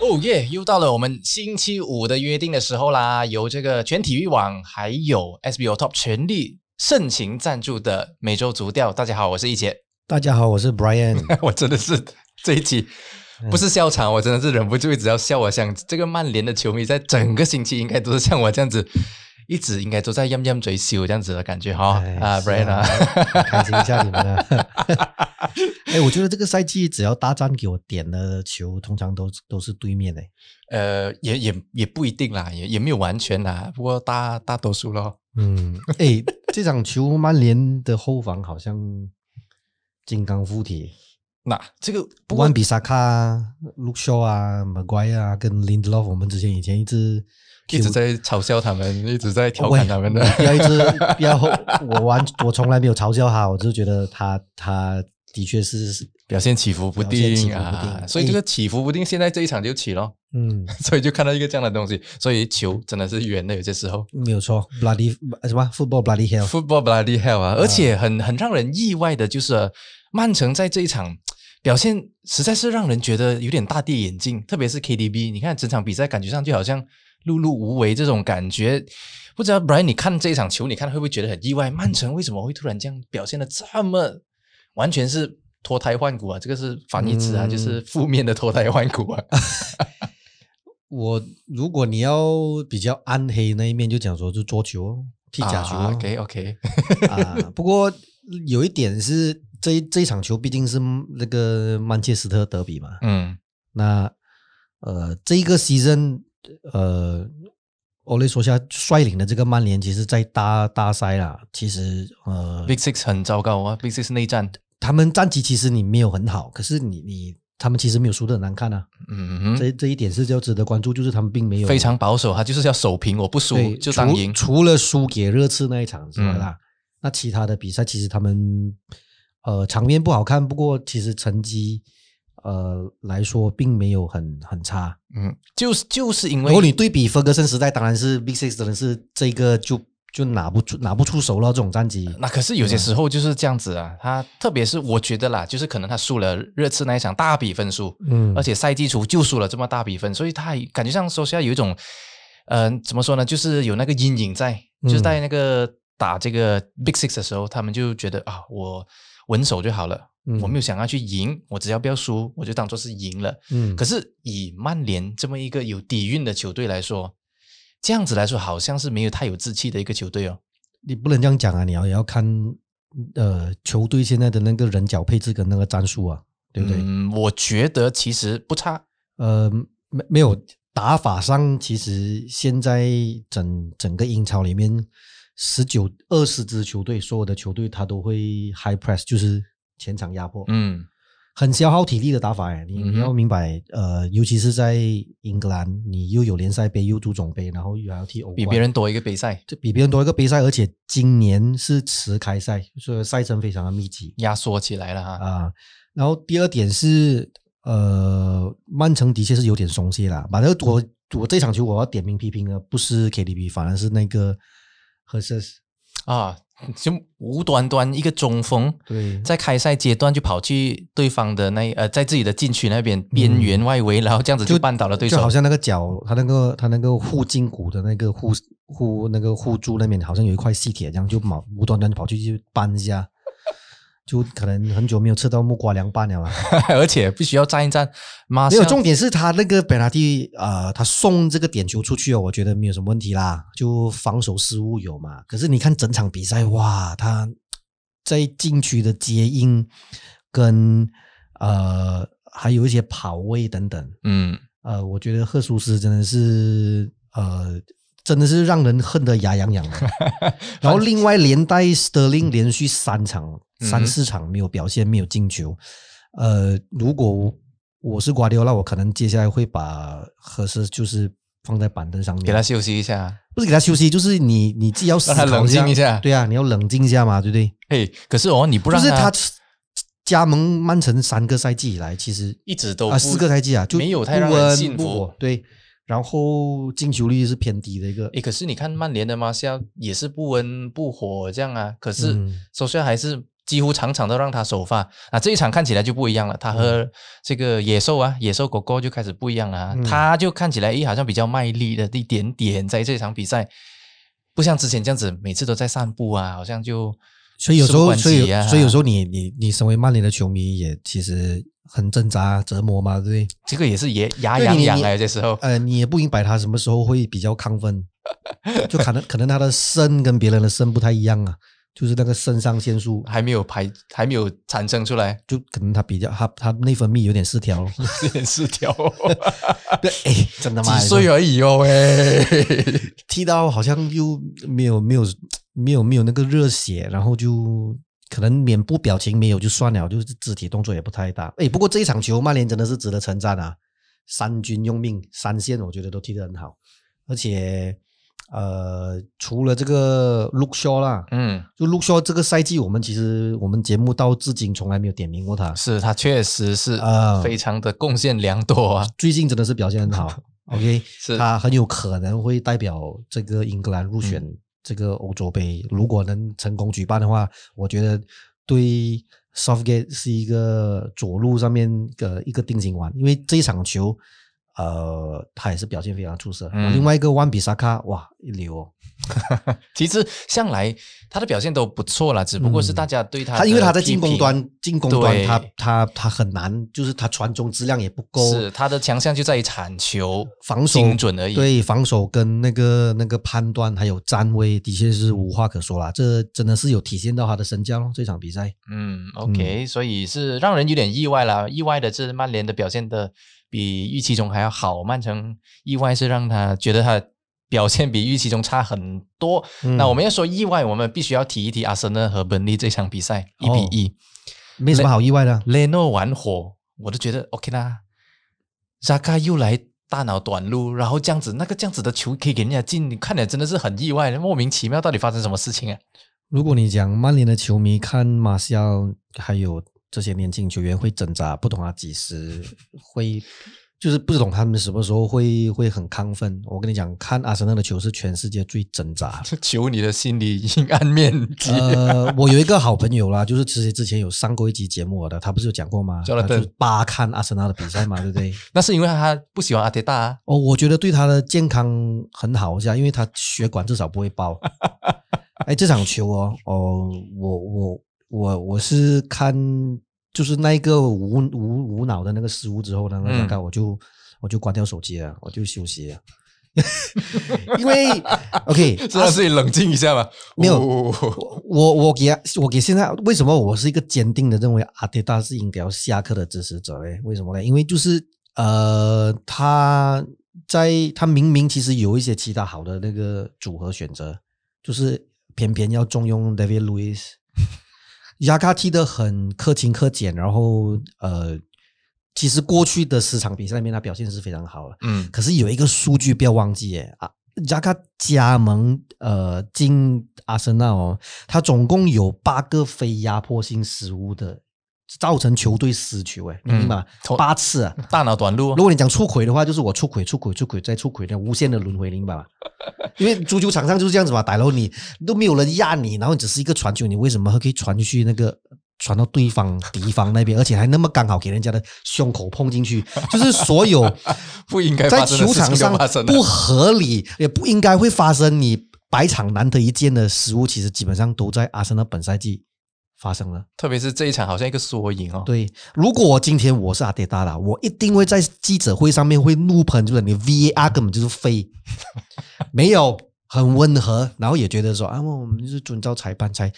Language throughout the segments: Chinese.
哦耶！又到了我们星期五的约定的时候啦。由这个全体育网还有 SBO Top 全力盛情赞助的美洲足调。大家好，我是一杰。大家好，我是 Brian。我真的是这一期不是笑场，我真的是忍不住一直要笑。我想这个曼联的球迷在整个星期应该都是像我这样子。一直应该都在阴阴嘴笑这样子的感觉哈啊，Brian 啊，开心一下你们啊！哎，我觉得这个赛季只要大战给我点的球，通常都都是对面的。呃，也也也不一定啦，也也没有完全啦，不过大大多数咯。嗯，哎，这场球曼联的后防好像金刚附体。那这个不管比萨卡、卢肖啊、马圭啊，跟林德洛夫，我们之前以前一直。一直在嘲笑他们，一直在调侃他们的。不要一直不要，我完我从来没有嘲笑他，我就觉得他他的确是表现起伏不定啊。所以这个起伏不定，现在这一场就起了。嗯，所以就看到一个这样的东西。所以球真的是圆的，有些时候没有错。Bloody 什么 Football Bloody Hell，Football Bloody Hell 啊！而且很很让人意外的就是，曼城在这一场表现实在是让人觉得有点大跌眼镜，特别是 KDB，你看整场比赛感觉上就好像。碌碌无为这种感觉，不知道 Brian，你看这一场球，你看会不会觉得很意外？曼城为什么会突然这样表现的这么完全是脱胎换骨啊？这个是反义词啊，就是负面的脱胎换骨啊。我如果你要比较暗黑那一面，就讲说就桌球踢假球。OK OK。啊，不过有一点是这这一场球毕竟是那个曼彻斯特德比嘛。嗯。那呃，这一个 season。呃，欧雷说下率领的这个曼联，其实，在大大赛啦，其实呃，Big Six 很糟糕啊，Big Six 内战，他们战绩其实你没有很好，可是你你他们其实没有输的很难看啊，嗯，这这一点是要值得关注，就是他们并没有非常保守，他就是要守平，我不输就当赢，除了输给热刺那一场是吧？那其他的比赛其实他们呃场面不好看，不过其实成绩。呃，来说并没有很很差，嗯，就是就是因为如果你对比弗格森时代，当然是 Big Six 的是这个就就拿不出拿不出手了这种战绩。那可是有些时候就是这样子啊，他特别是我觉得啦，就是可能他输了热刺那一场大比分输，嗯，而且赛季初就输了这么大比分，所以他感觉上说是要有一种，嗯，怎么说呢，就是有那个阴影在，就是在那个打这个 Big Six 的时候，他们就觉得啊，我稳守就好了。我没有想要去赢，我只要不要输，我就当做是赢了。嗯，可是以曼联这么一个有底蕴的球队来说，这样子来说好像是没有太有志气的一个球队哦。你不能这样讲啊！你要也要看呃球队现在的那个人脚配置跟那个战术啊，对不对？嗯，我觉得其实不差。呃，没没有打法上，其实现在整整个英超里面十九二十支球队，所有的球队他都会 high press，就是。前场压迫，嗯，很消耗体力的打法哎，你你要明白，呃，尤其是在英格兰，你又有联赛杯，又足总杯，然后又要踢欧，比别人多一个杯赛，就比别人多一个杯赛，而且今年是迟开赛，所以赛程非常的密集，压缩起来了哈啊。然后第二点是，呃，曼城的确是有点松懈了。反正我我这场球我要点名批评的不是 KDB，反而是那个赫瑟斯啊。就无端端一个中锋，对，在开赛阶段就跑去对方的那呃，在自己的禁区那边边缘外围，然后这样子就绊倒了对手，就好像那个脚，他那个他那个护胫骨的那个护护那个护柱那边，好像有一块细铁，这样就毛无端端就跑去去扳一下。就可能很久没有吃到木瓜凉拌了嘛，而且必须要站一站。没有重点是他那个本拉蒂啊，他送这个点球出去哦，我觉得没有什么问题啦，就防守失误有嘛。可是你看整场比赛哇，他在禁区的接应跟呃还有一些跑位等等，嗯呃，我觉得赫苏斯真的是呃。真的是让人恨得牙痒痒的。然后另外连带 Sterling 连续三场、三四场没有表现，没有进球。呃，如果我是瓜迪奥拉，我可能接下来会把合适就是放在板凳上面，给他休息一下。不是给他休息，就是你你自己要让他冷静一下。对啊，你要冷静一下嘛，对不对？嘿，可是哦，你不让他加盟曼城三个赛季以来，其实一直都啊四个赛季啊，就没有太让人信服。对。然后进球率是偏低的一个，诶，可是你看曼联的马夏也是不温不火这样啊，可是首先还是几乎场场都让他首发啊。这一场看起来就不一样了，他和这个野兽啊，野兽狗狗就开始不一样了，他就看起来诶好像比较卖力的一点点，在这场比赛不像之前这样子，每次都在散步啊，好像就所以有时候，所以所以有时候你你你身为曼联的球迷也其实。很挣扎折磨嘛，对不对？这个也是也牙痒痒啊，这时候。呃，你也不明白他什么时候会比较亢奋，就可能可能他的肾跟别人的肾不太一样啊，就是那个肾上腺素还没有排，还没有产生出来，就可能他比较他他内分泌有点失调，有点失调。对，哎，真的吗？几岁而已哦，哎，踢到好像又没有没有没有没有那个热血，然后就。可能脸部表情没有就算了，就是肢体动作也不太大。哎，不过这一场球，曼联真的是值得称赞啊！三军用命，三线我觉得都踢得很好。而且，呃，除了这个 Look Shaw 啦，嗯，就 Look Shaw 这个赛季，我们其实我们节目到至今从来没有点名过他。是他确实是啊，非常的贡献良多啊。最近真的是表现很好。OK，是他很有可能会代表这个英格兰入选。这个欧洲杯如果能成功举办的话，我觉得对 Southgate 是一个左路上面的一个定心丸，因为这一场球。呃，他也是表现非常出色。另外一个万比萨卡，哇，一流。哦 其实向来他的表现都不错了，只不过是大家对他，他因为他在进攻端，进攻端他他他很难，就是他传中质量也不够。是他的强项就在于铲球、防守精准而已。对，防守跟那个那个判断还有站位，的确是无话可说啦。这真的是有体现到他的身价咯。这场比赛，嗯，OK，所以是让人有点意外了。意外的是曼联的表现的。比预期中还要好，曼城意外是让他觉得他表现比预期中差很多。那我们要说意外，我们必须要提一提阿森纳和本利这场比赛一比一，没什么好意外的。雷诺玩火，我都觉得 OK 啦。扎卡又来大脑短路，然后这样子那个这样子的球可以给人家进，你看起来真的是很意外，莫名其妙，到底发生什么事情啊？如果你讲曼联的球迷看马西奥还有。这些年轻球员会挣扎，不懂他几时会，就是不懂他们什么时候会会很亢奋。我跟你讲，看阿森纳的球是全世界最挣扎。求你的心理阴暗面积。呃，我有一个好朋友啦，就是其实之前有上过一集节目的，他不是有讲过吗？他就八看阿森纳的比赛嘛，对不对？那是因为他不喜欢阿迪达。哦，我觉得对他的健康很好，下因为他血管至少不会爆。哎，这场球哦，哦，我我。我我是看就是那一个无无无脑的那个失误之后呢，大概我就我就关掉手机了，我就休息了。因为 OK，让自己冷静一下吧。没有，我我给我给现在为什么我是一个坚定的认为阿迪达是应该要下课的支持者嘞？为什么呢？因为就是呃，他在他明明其实有一些其他好的那个组合选择，就是偏偏要重用 David Lewis。亚卡踢得很克勤克俭，然后呃，其实过去的十场比赛里面，他表现是非常好的。嗯，可是有一个数据不要忘记，耶啊，亚卡加盟呃进阿森纳哦，他总共有八个非压迫性失误的。造成球队失球，哎，明白吗？八次啊，大脑短路。如果你讲出轨的话，就是我出轨、出轨、出轨再出轨，那无限的轮回，明白吗？因为足球场上就是这样子嘛，逮到你都没有人压你，然后只是一个传球，你为什么可以传出去？那个传到对方敌方那边，而且还那么刚好给人家的胸口碰进去，就是所有 不应该在球场上不合理，也不应该会发生，你百场难得一见的失误，其实基本上都在阿森纳本赛季。发生了，特别是这一场，好像一个缩影哦。对，如果今天我是阿迪达拉，我一定会在记者会上面会怒喷，就是你 VAR 根本就是废，没有很温和，然后也觉得说啊，我们就是遵照裁判才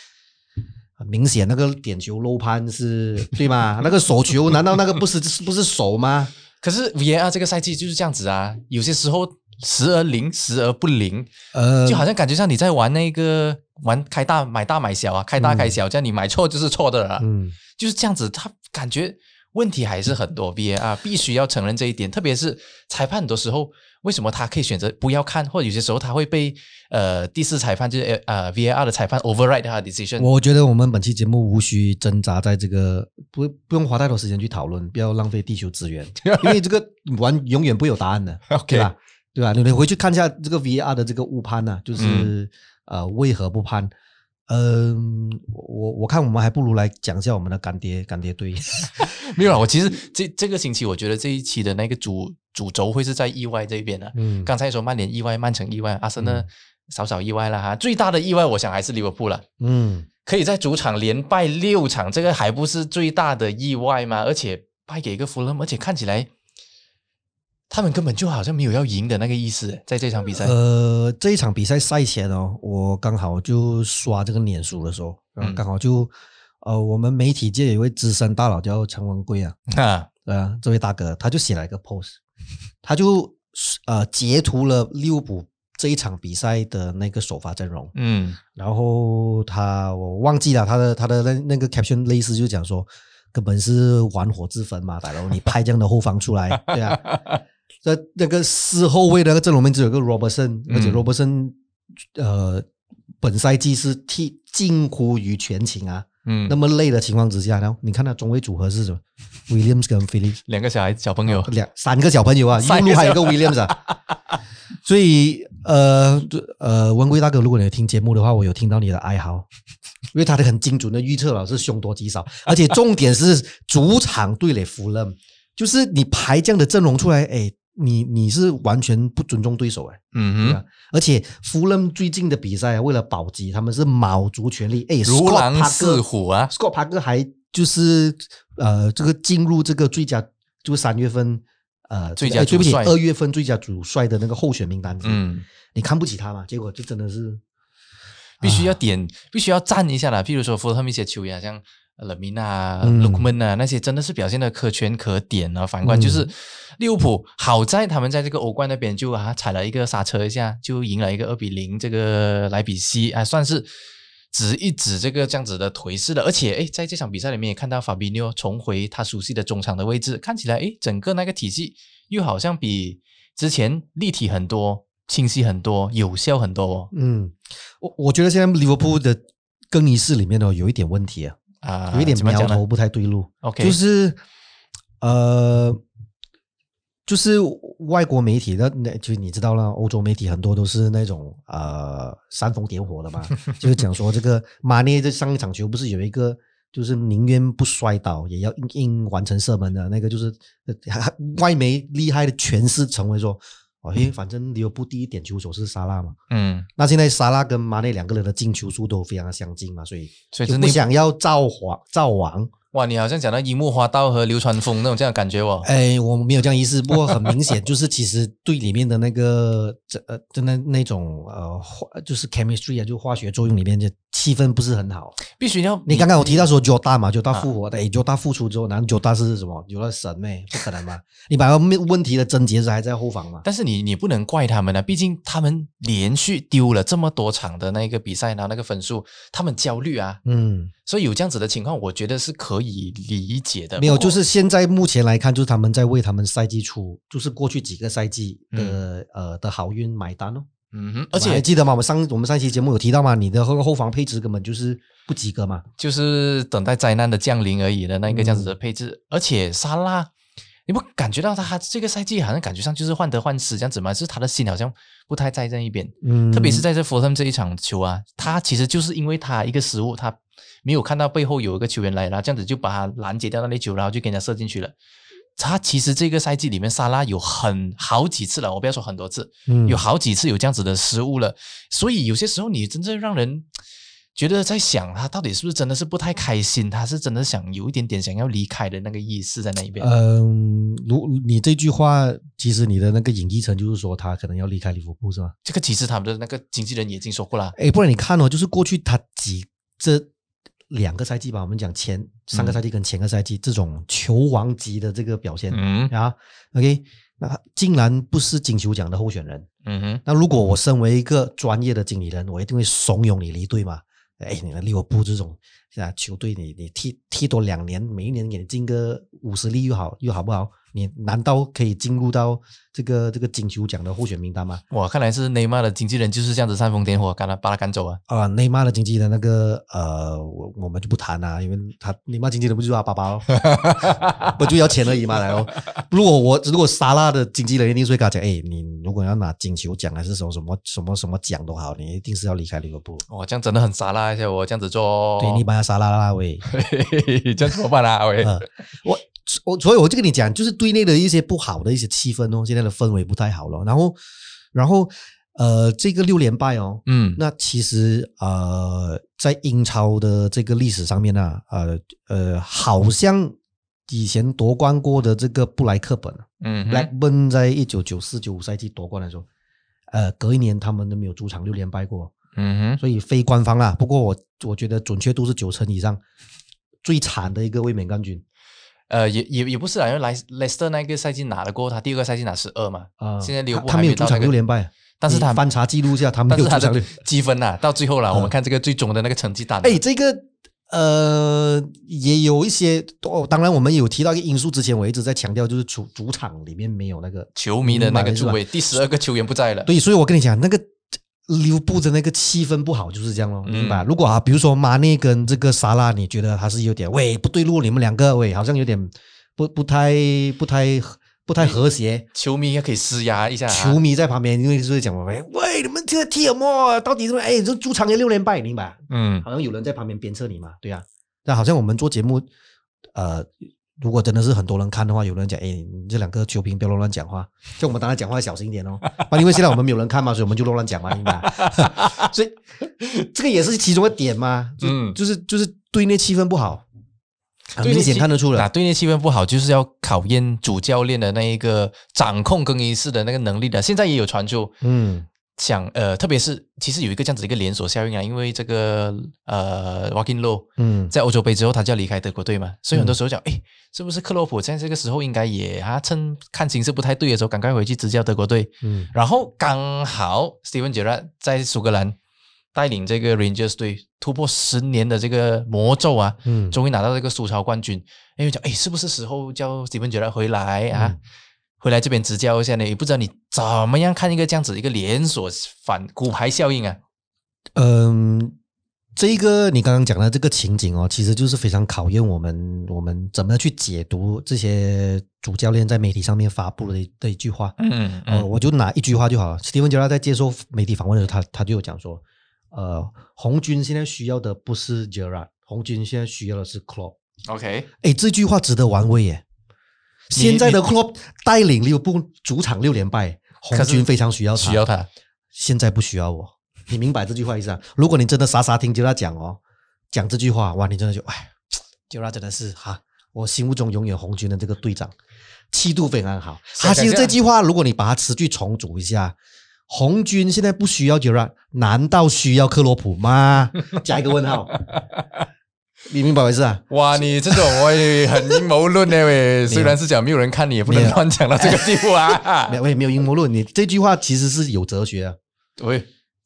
很明显，那个点球漏判是对吗？那个手球难道那个不是不是手吗？可是 VAR 这个赛季就是这样子啊，有些时候时而灵，时而不灵，呃，就好像感觉像你在玩那个。玩开大买大买小啊，开大开小，这样你买错就是错的了。嗯，就是这样子，他感觉问题还是很多。VAR 必须要承认这一点，特别是裁判很多时候，为什么他可以选择不要看，或者有些时候他会被呃第四裁判就是呃 VAR 的裁判 override 他的 decision。我觉得我们本期节目无需挣扎在这个，不不用花太多时间去讨论，不要浪费地球资源，因为这个完永远不会有答案的，对吧？对吧？你你回去看一下这个 VAR 的这个误判呢，就是。呃，为何不判？嗯，我我看我们还不如来讲一下我们的干爹干爹队。没有啊，我其实这这个星期我觉得这一期的那个主主轴会是在意外这边的。嗯，刚才说曼联意外，曼城意外，阿森纳少少意外了哈。最大的意外，我想还是利物浦了。嗯，可以在主场连败六场，这个还不是最大的意外吗？而且败给一个弗勒，而且看起来。他们根本就好像没有要赢的那个意思，在这场比赛。呃，这一场比赛赛前哦，我刚好就刷这个脸书的时候，刚好就呃，我们媒体界有一位资深大佬叫陈文贵啊，啊，对啊，这位大哥他就写了一个 post，他就呃截图了利物浦这一场比赛的那个首发阵容，嗯，然后他我忘记了他的他的那那个 caption 类似就讲说，根本是玩火自焚嘛，大佬，你派这样的后方出来，对啊。在那个四后卫的那个阵容里面只有个 Robertson，而且 Robertson 呃本赛季是踢近乎于全勤啊，嗯，那么累的情况之下，然后你看他中卫组合是什么？Williams 跟 Philip 两个小孩小朋友，两三个小朋友啊，一路还有个 Williams 啊，所以呃呃文贵大哥，如果你听节目的话，我有听到你的哀嚎，因为他的很精准的预测了是凶多吉少，而且重点是主场对垒弗勒，就是你排这样的阵容出来，哎。你你是完全不尊重对手哎，嗯哼，而且弗勒最近的比赛为了保级，他们是卯足全力，哎，如狼似虎啊！Scott 帕克还就是呃，这个进入这个最佳，就三月份呃，最佳对不起，二月份最佳主帅的那个候选名单，嗯，你看不起他嘛？结果就真的是必须要点，必须要赞一下啦。譬如说弗勒一些球员，像。勒米纳、鲁克门啊，那些真的是表现的可圈可点啊。反观就是利物浦，好在他们在这个欧冠那边就啊踩了一个刹车一下，就赢了一个二比零。这个莱比锡啊，算是指一指这个这样子的颓势了。而且哎，在这场比赛里面也看到法比纽重回他熟悉的中场的位置，看起来哎，整个那个体系又好像比之前立体很多、清晰很多、有效很多。哦嗯，我我觉得现在利物浦的更衣室里面呢有一点问题啊。啊，有一点苗头不太对路。OK，就是，呃，就是外国媒体的，那就你知道了，欧洲媒体很多都是那种呃煽风点火的嘛，就是讲说这个马内这上一场球不是有一个，就是宁愿不摔倒也要硬硬完成射门的那个，就是外媒厉害的诠释成为说。哦，因为反正利物浦第一点球手是沙拉嘛，嗯，那现在沙拉跟马内两个人的进球数都非常的相近嘛，所以所以不想要造皇造王。哇，你好像讲到樱木花道和流川枫那种这样感觉哦。哎，我没有这样意思，不过很明显就是其实队里面的那个这呃真的那种呃化就是 chemistry 啊，就化学作用里面就气氛不是很好。必须要你刚刚我提到说 Joda 嘛，Joda 复活的，哎，Joda 复出之后，然后 Joda 是什么有了神咩？不可能吧？你把问问题的症结是还在后方嘛？但是你你不能怪他们啊，毕竟他们连续丢了这么多场的那个比赛，然后那个分数，他们焦虑啊，嗯。所以有这样子的情况，我觉得是可以理解的。没有，就是现在目前来看，就是他们在为他们赛季初，就是过去几个赛季的呃的好运买单哦。嗯哼，而且还记得吗？我们上我们上期节目有提到吗？你的后后防配置根本就是不及格嘛，就是等待灾难的降临而已的那一个这样子的配置。而且沙拉，你不感觉到他这个赛季好像感觉上就是患得患失这样子吗？就是他的心好像不太在这一边。嗯，特别是在这佛森这一场球啊，他其实就是因为他一个失误，他。没有看到背后有一个球员来，然后这样子就把他拦截掉那粒球，然后就给人家射进去了。他其实这个赛季里面，沙拉有很好几次了，我不要说很多次，有好几次有这样子的失误了。所以有些时候你真正让人觉得在想，他到底是不是真的是不太开心？他是真的想有一点点想要离开的那个意思在那一边。嗯，如你这句话，其实你的那个隐喻层就是说他可能要离开利物浦是吗？这个其实他们的那个经纪人已经说过了。哎，不然你看哦，就是过去他几这。两个赛季吧，我们讲前三个赛季跟前个赛季这种球王级的这个表现嗯啊，OK，那竟然不是金球奖的候选人，嗯哼，那如果我身为一个专业的经理人，我一定会怂恿你离队嘛？哎，你来利物浦这种啊球队你你踢踢多两年，每一年给你进个五十粒又好又好不好？你难道可以进入到这个这个金球奖的候选名单吗？哇，看来是内马尔的经纪人就是这样子煽风点火，赶他把他赶走啊！啊，内马尔的经纪人那个呃，我我们就不谈啦，因为他内马尔经纪人不就是他爸爸哦，不就要钱而已嘛，来哦。如果我如果沙拉的经纪人一定会跟他讲，哎，你如果要拿金球奖还是什么什么什么什么奖都好，你一定是要离开利物浦。哇，这样真的很沙拉一下，我这样子做，对你把他沙拉拉喂，这样怎么办啊？喂，我。我所以我就跟你讲，就是队内的一些不好的一些气氛哦，现在的氛围不太好了。然后，然后呃，这个六连败哦，嗯，那其实呃，在英超的这个历史上面呢，呃呃，好像以前夺冠过的这个布莱克本，嗯，Blackburn 在一九九四九五赛季夺冠的时候，呃，隔一年他们都没有主场六连败过，嗯哼，所以非官方啦。不过我我觉得准确度是九成以上，最惨的一个卫冕冠军。呃，也也也不是啊，因为莱莱斯特那个赛季拿了过后，他第二个赛季拿十二嘛。啊，现在利物浦他没有主场六连败，但是他翻查记录一下，他没有主场积分呐。到最后了，我们看这个最终的那个成绩单。哎，这个呃，也有一些哦。当然，我们有提到一个因素，之前我一直在强调，就是主主场里面没有那个球迷的那个助威，第十二个球员不在了。对，所以我跟你讲那个。利物浦的那个气氛不好，就是这样咯，明白？如果啊，比如说马内跟这个沙拉，你觉得还是有点喂不对路，你们两个喂好像有点不不太不太不太和谐，球迷也可以施压一下。球迷在旁边，因为是讲喂喂，你们这个踢什么？到底什么？哎，这主场也六连败，明白？嗯，好像有人在旁边鞭策你嘛，对啊。那好像我们做节目，呃。如果真的是很多人看的话，有人讲：“哎，你这两个球评不要乱乱讲话。”就我们当然讲话小心一点哦。啊，因为现在我们没有人看嘛，所以我们就乱乱讲嘛，明白？所以这个也是其中一点嘛。嗯，就是就是队内气氛不好，很明显看得出来。队内气氛不好，就是要考验主教练的那一个掌控更衣室的那个能力的。现在也有传出，嗯。想呃，特别是其实有一个这样子一个连锁效应啊，因为这个呃 w a l k i n Low，嗯，在欧洲杯之后他就要离开德国队嘛，所以很多时候讲，哎，是不是克洛普在这个时候应该也啊趁看形势不太对的时候，赶快回去执教德国队，嗯，然后刚好 Steven Gerrard 在苏格兰带领这个 Rangers 队突破十年的这个魔咒啊，嗯，终于拿到这个苏超冠军，因为讲，哎，是不是时候叫 Steven Gerrard 回来啊？回来这边指教一下呢，也不知道你怎么样看一个这样子一个连锁反骨牌效应啊？嗯，这个你刚刚讲的这个情景哦，其实就是非常考验我们我们怎么去解读这些主教练在媒体上面发布的的一句话。嗯嗯，我就拿一句话就好了。史蒂芬·杰拉在接受媒体访问的时候，他他就有讲说，呃，红军现在需要的不是杰拉，红军现在需要的是 Club。OK，哎，这句话值得玩味耶。现在的 club 带领利物浦主场六连败，红军非常需要他。需要他，现在不需要我。你明白这句话意思啊？如果你真的傻傻听杰拉讲哦，讲这句话，哇，你真的就哎，杰拉真的是哈，我心目中永远红军的这个队长，气度非常好。他其实这句话，如果你把它词句重组一下，红军现在不需要杰拉，难道需要克洛普吗？加一个问号。你明白意思啊？哇，你这种我也很阴谋论呢喂，虽然是讲没有人看你，也不能乱讲到这个地步啊。没，我 也没有阴谋论。你这句话其实是有哲学啊，喂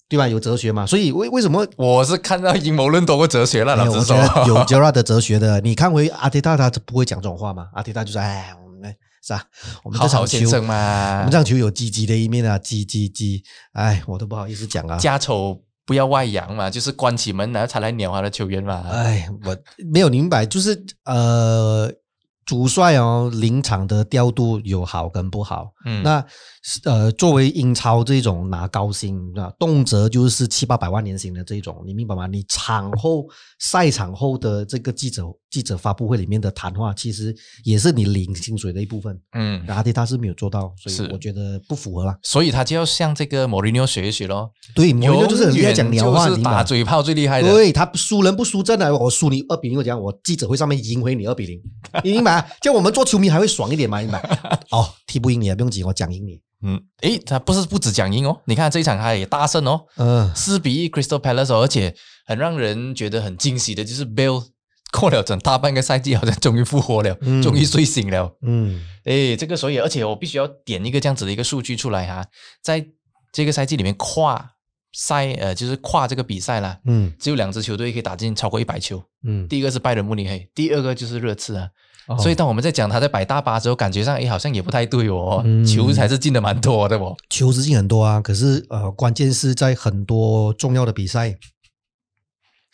对吧？有哲学嘛？所以为为什么我是看到阴谋论多过哲学了？老实说，有 j e r a 的哲学的。你看回阿迪达，他不会讲这种话嘛？阿迪达就说哎，我们是吧？我们这场球嘛，我们这场球有积极的一面啊，积积积，哎，我都不好意思讲啊，家丑。不要外扬嘛，就是关起门来才来鸟他的球员嘛。哎，我没有明白，就是呃。主帅哦，临场的调度有好跟不好。嗯，那呃，作为英超这种拿高薪啊，动辄就是七八百万年薪的这种，你明白吗？你场后赛场后的这个记者记者发布会里面的谈话，其实也是你领薪水的一部分。嗯，阿迪他是没有做到，所以我觉得不符合了。所以他就要向这个莫里尼奥学一学咯。对，莫里尼奥就是很厉害讲鸟话，打嘴炮最厉害的。对他输人不输阵的，我输你二比零，我讲我记者会上面赢回你二比零，你明白？叫我们做球迷还会爽一点嘛？明白？哦，踢不赢你也不用急，我讲赢你。嗯，诶，他不是不止讲赢哦，你看这一场他也大胜哦，嗯，四比一 Crystal Palace，而且很让人觉得很惊喜的就是 Bill 过了整大半个赛季，好像终于复活了，终于睡醒了。嗯，诶，这个所以，而且我必须要点一个这样子的一个数据出来哈，在这个赛季里面跨赛呃，就是跨这个比赛啦，嗯只有两支球队可以打进超过一百球。嗯，第一个是拜仁慕尼黑，第二个就是热刺啊。哦所以当我们在讲他在摆大巴之后，感觉上诶好像也不太对哦，嗯球还是进的蛮多的哦。球是进很多啊，可是呃，关键是在很多重要的比赛，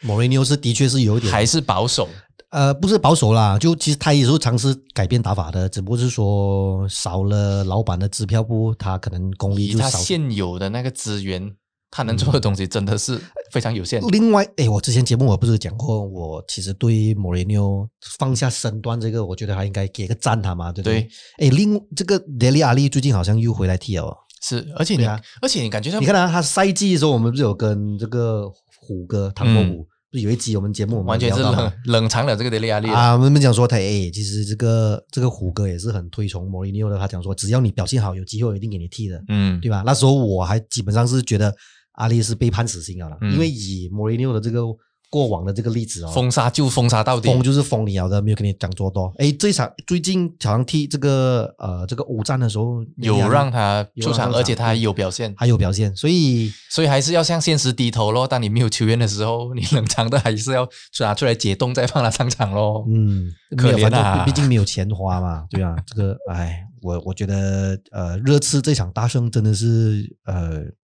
莫雷纽是的确是有一点还是保守，呃，不是保守啦，就其实他也是尝试改变打法的，只不过是说少了老板的支票部，他可能功力就少。现有的那个资源，他能做的东西真的是非常有限。另外，哎，我之前节目我不是讲过，我其实对莫雷纽放下身段这个，我觉得他应该给个赞他嘛，对不对？哎，另这个德里阿利最近好像又回来踢了哦。是，而且你，对啊而且你感觉到你看啊，他赛季的时候，我们不是有跟这个虎哥唐伯嗯虎，不是有一集我们节目我们完全是冷冷藏了这个德利亚利了啊，我们讲说他哎，其实这个这个虎哥也是很推崇莫里尼奥的。他讲说，只要你表现好，有机会我一定给你踢的，嗯，对吧？那时候我还基本上是觉得阿利是被判死刑了啦，嗯因为以莫里尼奥的这个过往的这个例子哦，封杀就封杀到底。封就是封你了的，没有跟你讲做多。哎，这一场最近好像踢这个呃这个五战的时候，有让他出场，而且他还有表现，还有表现，所以所以还是要向现实低头咯。当你没有球员的时候，你冷藏的还是要拿出来解冻，再放他上场咯。嗯，可怜啊正毕竟没有钱花嘛，对啊，这个哎，我我觉得呃，热刺这场大胜真的是呃这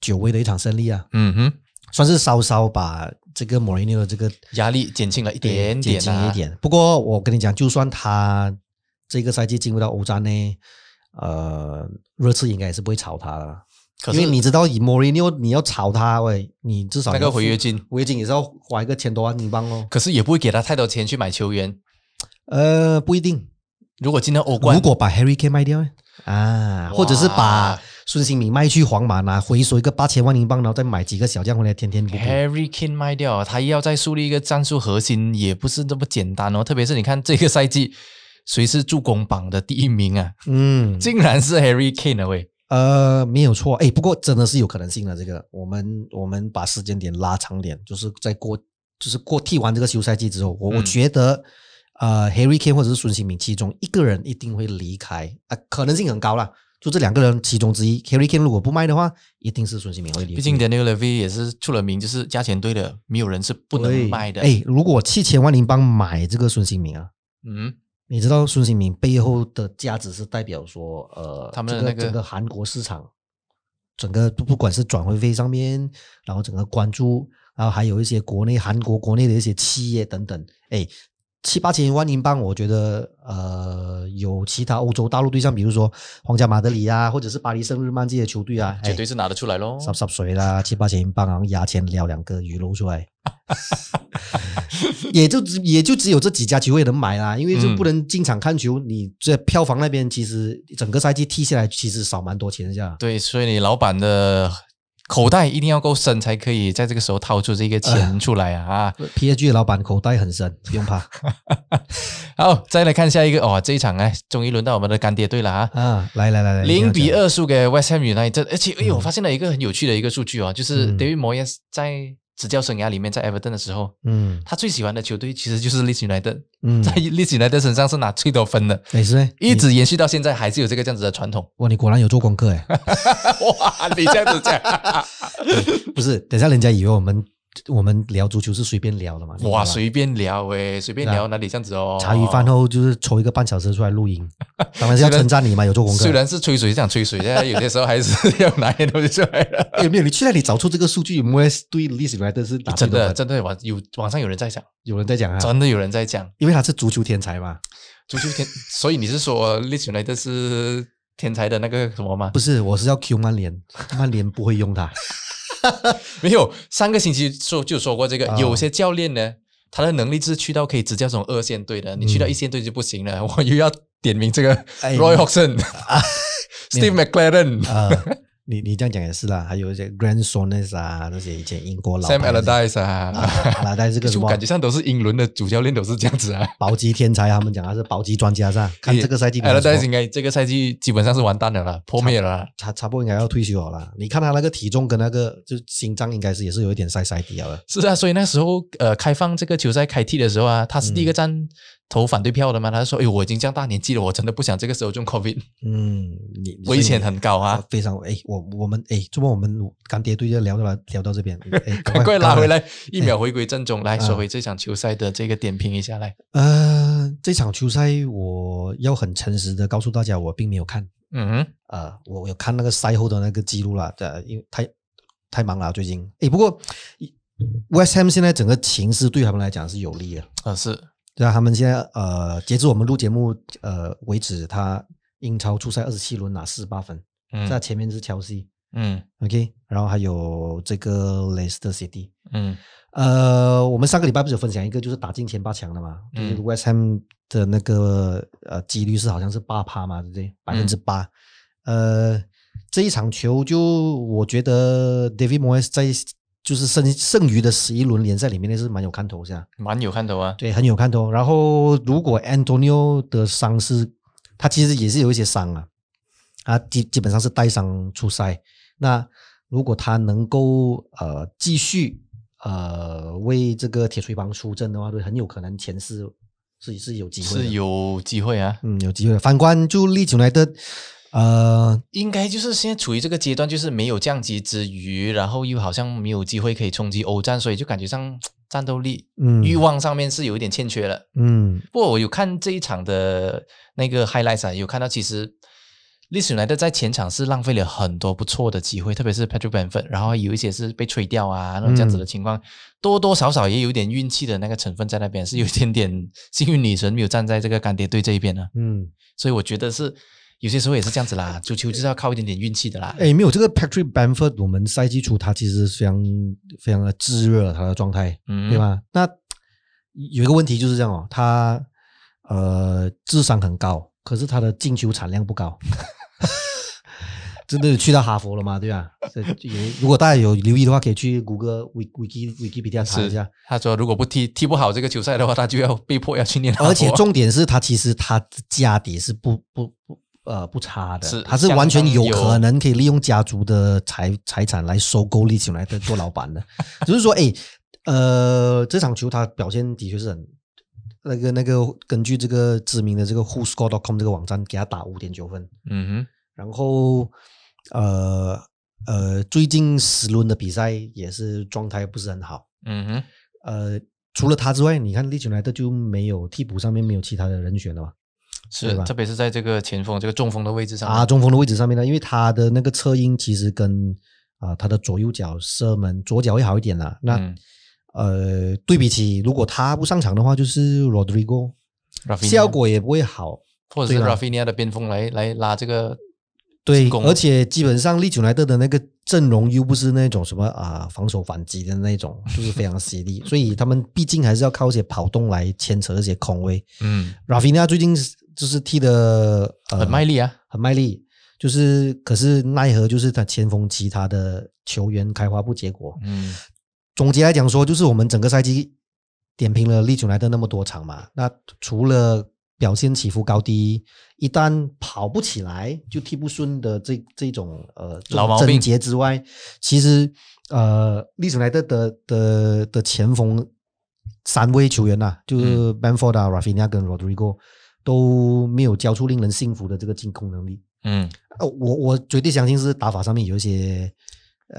久违的一场胜利啊，嗯哼，算是稍稍把这个莫雷尼奥的这个压力减轻了一点减点啊，轻一点。不过我跟你讲，就算他这个赛季进入到欧战呢，呃，热刺应该也是不会炒他了。可是因为你知道，以莫里尼奥你要炒他，喂，你至少那个违约金，违约金也是要花一个千多万英镑哦。可是也不会给他太多钱去买球员。呃，不一定，如果今天欧冠，如果把 Harry Kane 卖掉呢啊，或者是把孙兴民卖去皇马拿回收一个八千万英镑，然后再买几个小将回来，天天补补。Harry Kane 卖掉，他要再树立一个战术核心，也不是那么简单哦。特别是你看这个赛季，谁是助攻榜的第一名啊？嗯，竟然是 Harry Kane 啊喂！呃，没有错，哎，不过真的是有可能性的。这个，我们我们把时间点拉长点，就是在过，就是过踢完这个休赛季之后，我、我嗯觉得，呃，Harry Kane 或者是孙兴民其中一个人一定会离开，啊、可能性很高啦。就这两个人其中之一，Harry Kane 如果不卖的话，一定是孙兴民会离开。毕竟 Daniel Levy 也是出了名，就是价钱对的，没有人是不能卖的。哎，如果七千万英镑买这个孙兴民啊，嗯，你知道孙兴民背后的价值是代表说，呃，他们的那个这整个韩国市场，整个不不管是转会费上面，然后整个关注，然后还有一些国内韩国国内的一些企业等等，哎，七八千万英镑，我觉得呃，有其他欧洲大陆对象，比如说皇家马德里啊，或者是巴黎圣日曼这些球队啊，哎绝对是拿得出来咯。十十水啦，七八千英镑，然后压钱撩两个鱼露出来，也就只也就只有这几家球会能买啦，因为就嗯不能进场看球，你这票房那边其实整个赛季踢下来，其实少蛮多钱一下。对，所以你老板的口袋一定要够深，才可以在这个时候掏出这个钱出来啊！啊 PSG 的老板口袋很深，不用怕 好，再来看下一个哦，这一场哎，终于轮到我们的干爹队了啊！啊！来来来来，零比二输给 West Ham United，而且哎呦，我发现了一个很有趣的一个数据哦，就是嗯 David Moyes 在执教生涯里面，在 Everton 的时候，嗯。他最喜欢的球队其实就是 Leeds United，嗯，在 Leeds United 身上是拿最多分的，也是，一直延续到现在，还是有这个这样子的传统。哇，你果然有做功课哎，哇，你这样子讲，不是？等下人家以为我们我们聊足球是随便聊的嘛？哇，吧随便聊诶，随便聊哪里这样子哦？茶余饭后就是抽一个半小时出来录音，当然是要称赞你嘛，有做功课。虽然是吹水，这样吹水，但 有些时候还是要拿一点东西出来的。有没有？你去那里找出这个数据，有没有对历史来的是打真的，真的网有网上有人在讲，有人在讲啊，真的有人在讲因为他是足球天才嘛，足球天，所以你是说 Leeds United 是天才的那个什么吗不？是，我是要 Q 曼联，曼联不会用他。没有，上个星期说就说过这个，啊。有些教练呢，他的能力是去到可以执教这种二线队的，你去到一线队就不行了。我又要点名这个 Roy Hodgson、Steve McLaren、呃，你你这样讲也是啦，还有一些 Grand Sones 啊，那些以前英国老 Sam Allardyce 啊，阿拉戴这个 什就么感觉上都是英伦的主教练都是这样子啊。保级天才，他们讲他是保级专家是吧？看这个赛季 Allardyce 错应该这个赛季基本上是完蛋了啦，破灭了啦。他差不多应该要退休了啦。你看他那个体重跟那个就心脏应该是也是有一点塞塞底了。是啊，所以那时候呃，开放这个球赛开踢的时候啊，他是第一个站、投反对票的嘛，他说：“哎，我已经这样大年纪了，我真的不想这个时候中 COVID。”嗯，你危险很高啊，非常哎，我我们哎，这么我们干爹队就聊到了，聊到这边，赶快拉回来，一秒回归正中，来说回这场球赛的这个点评一下来。呃，这场球赛我要很诚实的告诉大家，我并没有看。嗯哼，呃，我有看那个赛后的那个记录了，对，因为太太忙了最近。哎，不过 West Ham 现在整个情势对他们来讲是有利的，啊是。对啊，他们现在呃，截至我们录节目呃为止，他英超初赛二十七轮拿四十八分，嗯。在前面是切西，嗯，OK，然后还有这个 Leicester City，嗯，呃，我们上个礼拜不是有分享一个就是打进前八强的嘛，就是 West Ham 的那个呃几率是好像是八趴嘛，对不对？百分之八，呃，这一场球就我觉得 David Moyes 在。就是剩剩余的十一轮联赛里面，那是蛮有看头，是吧？蛮有看头啊，对，很有看头。然后，如果 Antonio 的伤势，他其实也是有一些伤啊，他基基本上是带伤出赛。那如果他能够呃继续呃为这个铁锤帮出征的话，对，很有可能前四是是有机会，是有机会啊，嗯，有机会。反观就利久来的。呃，应该就是现在处于这个阶段，就是没有降级之余，然后又好像没有机会可以冲击欧战，所以就感觉上战斗力、嗯欲望上面是有一点欠缺了。嗯，不过我有看这一场的那个 highlights 啊，有看到其实历史来的在前场是浪费了很多不错的机会，特别是 Patrick Benford，然后有一些是被吹掉啊，那种这样子的情况，多多少少也有点运气的那个成分在那边，是有一点点幸运女神没有站在这个干爹队这一边呢。嗯，所以我觉得是。有些时候也是这样子啦，足球就是要靠一点点运气的啦。哎，没有这个 Patrick Bamford，我们赛季初他其实非常非常的炙热，他的状态，对吧？那有一个问题就是这样哦，他呃智商很高，可是他的进球产量不高。真的去到哈佛了吗？对吧？如果大家有留意的话，可以去谷歌 Wiki Wikipedia 查一下。他说，如果不踢踢不好这个球赛的话，他就要被迫要去念。而且重点是他其实他的家底是不不不。呃，不差的，是他是完全有可能可以利用家族的财财产来收购利起来的做老板的。只是说，哎，呃，这场球他表现的确是很那个那个，根据这个知名的这个 WhoScore.com 这个网站给他打五点九分。嗯哼，然后呃呃，最近十轮的比赛也是状态不是很好。嗯哼，呃，除了他之外，你看利群来的就没有替补上面没有其他的人选了吧？是，特别是在这个前锋、这个中锋的位置上啊，中锋的位置上面呢，因为他的那个侧应其实跟啊他的左右脚射门，左脚会好一点啦。那呃，对比起如果他不上场的话，就是 Rodrigo，效果也不会好，或者是 Rafinha 的边锋来来拉这个对，而且基本上利久莱特的那个阵容又不是那种什么啊防守反击的那种，就是非常犀利，所以他们毕竟还是要靠一些跑动来牵扯一些空位。嗯，Rafinha 最近。就是踢的很卖力啊，很卖力。就是可是奈何就是他前锋其他的球员开花不结果。嗯，总结来讲说，就是我们整个赛季点评了利久来的那么多场嘛，那除了表现起伏高低，一旦跑不起来就踢不顺的这这种呃老毛病之外，其实呃利久来的的的的前锋三位球员呐，就是 Benford、Rafinha 跟 Rodrigo。都没有交出令人信服的这个进攻能力。嗯，呃，我我绝对相信是打法上面有一些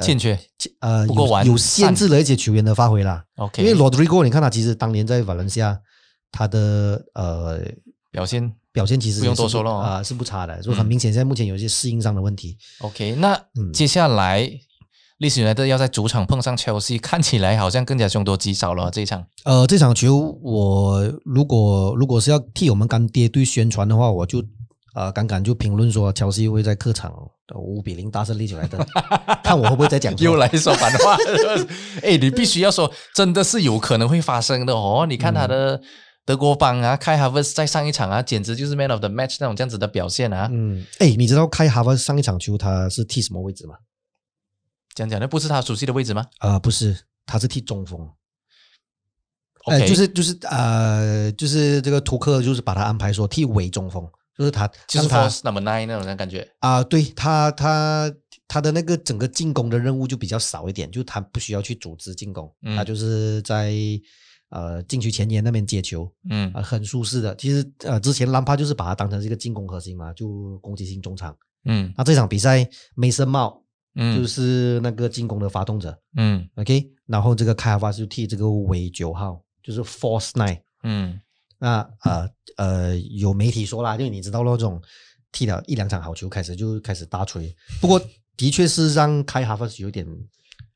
欠缺，呃，有有限制了一些球员的发挥啦。OK，因为 Rodrigo，你看他其实当年在瓦伦西亚，他的呃表现表现其实不用多说了啊，是不差的，就很明显，现在目前有一些适应上的问题。OK，那接下来。历史来的要在主场碰上切尔西，看起来好像更加凶多吉少了。这一场，呃，这场球我如果如果是要替我们干爹队宣传的话，我就呃刚刚就评论说，切尔西会在客场五比零大胜利史来的，看我会不会再讲又来说反话。哎，你必须要说，真的是有可能会发生的哦。你看他的德国帮啊，开哈弗斯在上一场啊，简直就是 man of the match 那种这样子的表现啊。嗯，哎，你知道开哈弗上一场球他是踢什么位置吗？讲讲，那不是他熟悉的位置吗？啊，不是，他是踢中锋。哎，就是就是呃，就是这个图克，就是把他安排说替伪中锋，就是他，就是他 number nine 那种感觉啊。对他，他他的那个整个进攻的任务就比较少一点，就他不需要去组织进攻，他就是在呃禁区前沿那边接球，嗯啊、很舒适的。其实呃之前兰帕就是把他当成是一个进攻核心嘛，就攻击性中场。嗯那这场比赛梅森帽嗯，就是那个进攻的发动者、嗯。O k 然后这个开哈发就替这个尾九号，就是 Force Nine。嗯。那呃呃，有媒体说啦，因为你知道那种踢了一两场好球，开始就开始大吹。不过的确是让开哈弗有点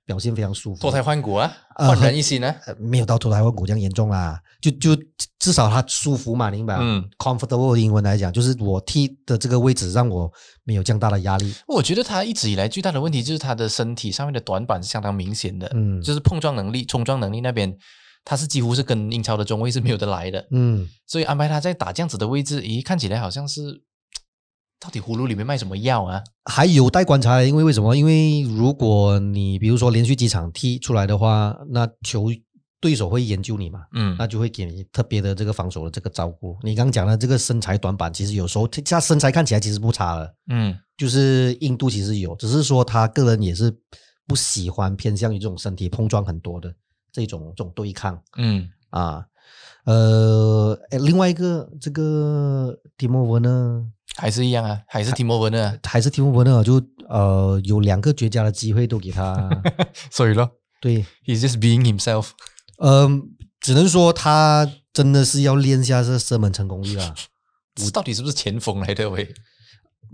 表现非常舒服，脱胎换骨啊，呃焕然一新呢。呃没有到脱胎换骨这样严重啦，就就至少他舒服嘛，明白？嗯，comfortable 英文来讲，就是我踢的这个位置让我没有这样大的压力。我觉得他一直以来最大的问题就是他的身体上面的短板是相当明显的，嗯就是碰撞能力、冲撞能力那边，他是几乎是跟英超的中卫是没有得来的，嗯，所以安排他在打这样子的位置，咦，看起来好像是到底葫芦里面卖什么药啊？还有待观察，因为为什么？因为如果你比如说连续几场踢出来的话，那球对手会研究你嘛，嗯那就会给你特别的这个防守的这个照顾。你刚刚讲的这个身材短板，其实有时候他身材看起来其实不差了，嗯就是硬度其实有，只是说他个人也是不喜欢偏向于这种身体碰撞很多的这种这种对抗嗯啊。呃，诶另外一个这个蒂莫文呢，还是一样啊，还是提莫文的，还是提莫文呢，就呃有两个绝佳的机会都给他，所以咯对，，he's just being himself。嗯、只能说他真的是要练一下这射门成功率啊。这到底是不是前锋来的喂？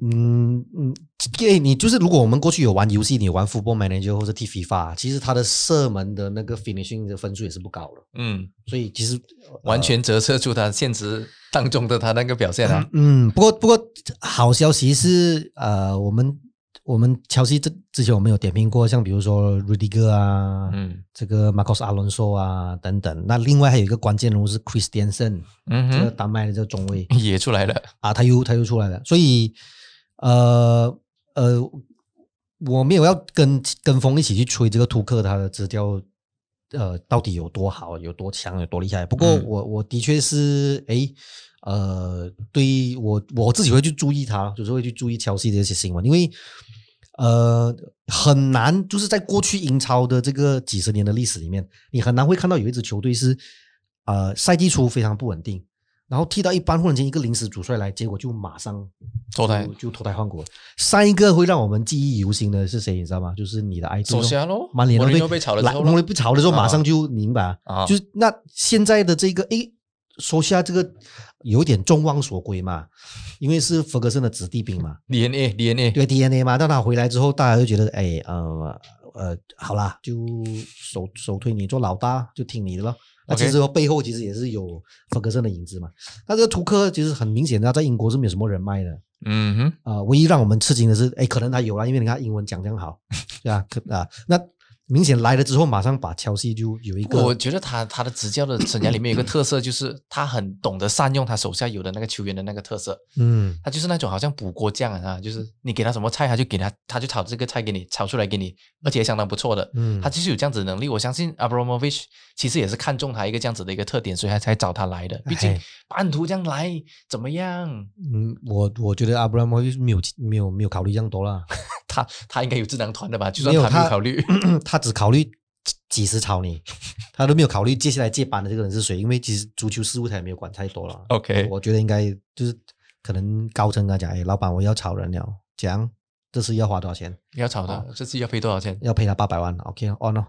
嗯嗯，对，你就是如果我们过去有玩游戏，你玩 Football Manager 或者 T FIFA，其实他的射门的那个 finishing 的分数也是不高的，嗯，所以其实完全折射出他现实当中的他那个表现啊。嗯，不过不过好消息是，呃，我们我们乔西这之前我们有点评过，像比如说 Rudiger 啊，嗯这个 Marcos Alonso 啊等等。那另外还有一个关键人物是 Christiansen，、嗯这个，丹麦的这个中卫 也出来了。啊，他又他又出来了，所以呃呃，我没有要跟跟风一起去吹这个图克他的资料。呃，到底有多好，有多强，有多厉害？不过嗯我我的确是，诶，呃，对于我我自己会去注意他，就是会去注意切尔西的一些新闻，因为呃很难，就是在过去英超的这个几十年的历史里面，你很难会看到有一支球队是呃赛季初非常不稳定，然后踢到一半，忽然间一个临时主帅来，结果就马上脱胎。就就脱胎换骨。上一个会让我们记忆犹新的是谁，你知道吗？就是你的爱首先咯，曼联队莫里诺被炒了之来后咯。莫里被炒了之后，啊。马上就明白，啊。就是那现在的这个诶，说下这个有点众望所归嘛，因为是弗格森的子弟兵嘛，DNA DNA，对 DNA 嘛，但他回来之后，大家就觉得哎呃呃，好啦，就首首推你做老大，就听你的咯。那其实背后其实也是有弗格森的影子嘛。那这个图克其实很明显，他在英国是没有什么人脉的。嗯哼，啊、唯一让我们吃惊的是，哎，可能他有了，因为你看英文讲这样好，对吧？可啊，那明显来了之后，马上把切尔西就有一个我觉得他他的执教的生涯里面有一个特色，就是他很懂得善用他手下有的那个球员的那个特色。嗯他就是那种好像补锅匠啊，就是你给他什么菜，他就给他，他就炒这个菜给你，炒出来给你，而且也相当不错的。嗯他就是有这样子的能力。我相信 Abramovich 其实也是看中他一个这样子的一个特点，所以他才找他来的。毕竟哎半途这样来怎么样？嗯，我我觉得 Abramovich 没有没有没有考虑这样多啦，他他应该有智囊团的吧？就算他他没有考虑，他只考虑几几时炒你，他都没有考虑接下来接班的这个人是谁，因为其实足球事务他也没有管太多了。OK 我觉得应该就是可能高层跟他讲，哎，老板我要炒人了，讲这次要花多少钱？要炒的，这次要赔多少钱？要赔他八百万，OK 哦 no，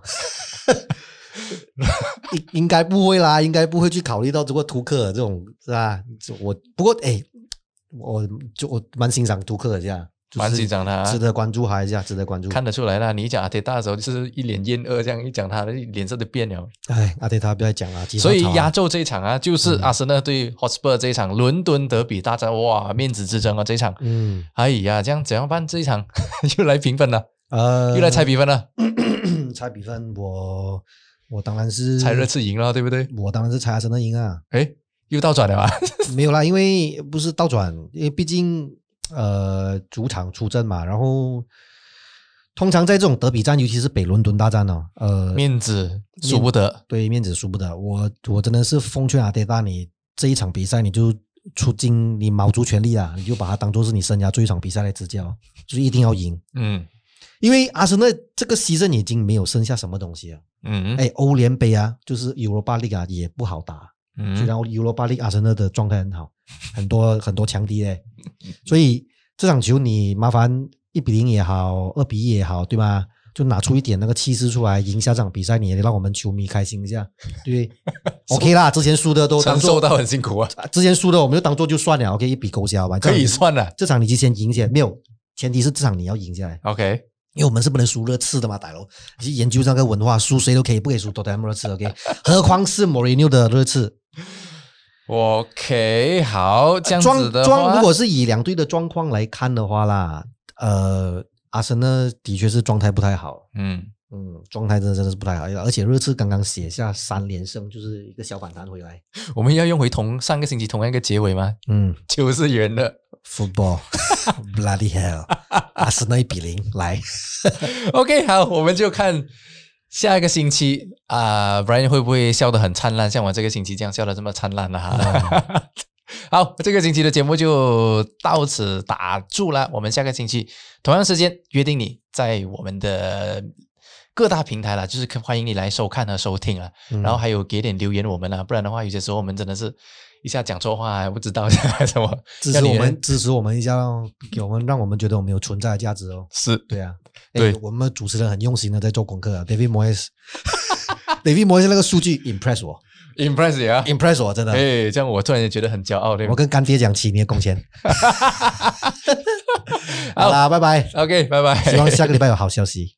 应应该不会啦，应该不会去考虑到这个图克尔这种是吧？我不过哎，我就我蛮欣赏图克尔这样，就是蛮紧张他啊值得关注他一下，值得关注。看得出来啦，你一讲阿铁大的时候，就是一脸厌恶，这样一讲他的脸色就变了。哎，阿铁他不要讲了，所以压轴轴这一场啊，就是阿森纳对 Hotspur 这一场伦敦德比大战，哇，面子之争啊！这一场，嗯哎呀，这样怎样办？这一场又来平分了，呃，又来猜比分了，猜比分，我我当然是猜热刺赢了，对不对？我当然是猜阿森纳赢啊，哎，又倒转了吧？没有啦，因为不是倒转，因为毕竟呃主场出阵嘛，然后通常在这种德比战，尤其是北伦敦大战哦，呃，面子输不得，对面子输不得，我我真的是奉劝阿迪达，你这一场比赛你就出尽你卯足全力啊，你就把它当做是你生涯最后一场比赛来执教，就是一定要赢，嗯因为阿森纳这个牺牲已经没有剩下什么东西了。嗯，哎，欧联杯啊，就是 Europa League 啊，也不好打。嗯，虽然 Europa League 阿森纳的状态很好，很多很多强敌嘞，所以这场球你麻烦一比零也好，二比一也好，对吧？就拿出一点那个气势出来，赢下这场比赛，你也让我们球迷开心一下，对？OK 啦，之前输的都承受到很辛苦啊，之前输的我们就当做就算了，OK，一笔勾销吧，可以算了。这场你就先赢下，没有，前提是这场你要赢下来，OK。因为我们是不能输热刺的嘛，大佬，你去研究这个文化，输谁都可以，不可以输多特蒙热刺，OK？何况是莫雷纽的热刺。OK，好，这样子的状，如果是以两队的状况来看的话啦，呃，阿森纳的确是状态不太好，嗯嗯，状态真的真的是不太好，而且热刺刚刚写下三连胜，就是一个小反弹回来。我们要用回同上个星期同样一个结尾吗？嗯，就是圆的 football，bloody hell，阿森纳一比零来。OK，好，我们就看。下一个星期啊，Brian 会不会笑得很灿烂，像我这个星期这样笑得这么灿烂呢？哈，好，这个星期的节目就到此打住了。我们下个星期同样时间约定你在我们的各大平台了，就是欢迎你来收看和收听了。然后还有给点留言我们啊，不然的话有些时候我们真的是。一下讲错话还不知道什么，支持我们，支持我们一下，给我们，让我们觉得我们有存在的价值哦。是对啊，对，我们主持人很用心的在做功课啊。David Moyes，David Moyes 那个数据 impress 我，impress 啊，impress 我真的。哎，这样我突然间觉得很骄傲。我跟干爹讲起你的贡献。好啦，拜拜。OK，拜拜。希望下个礼拜有好消息。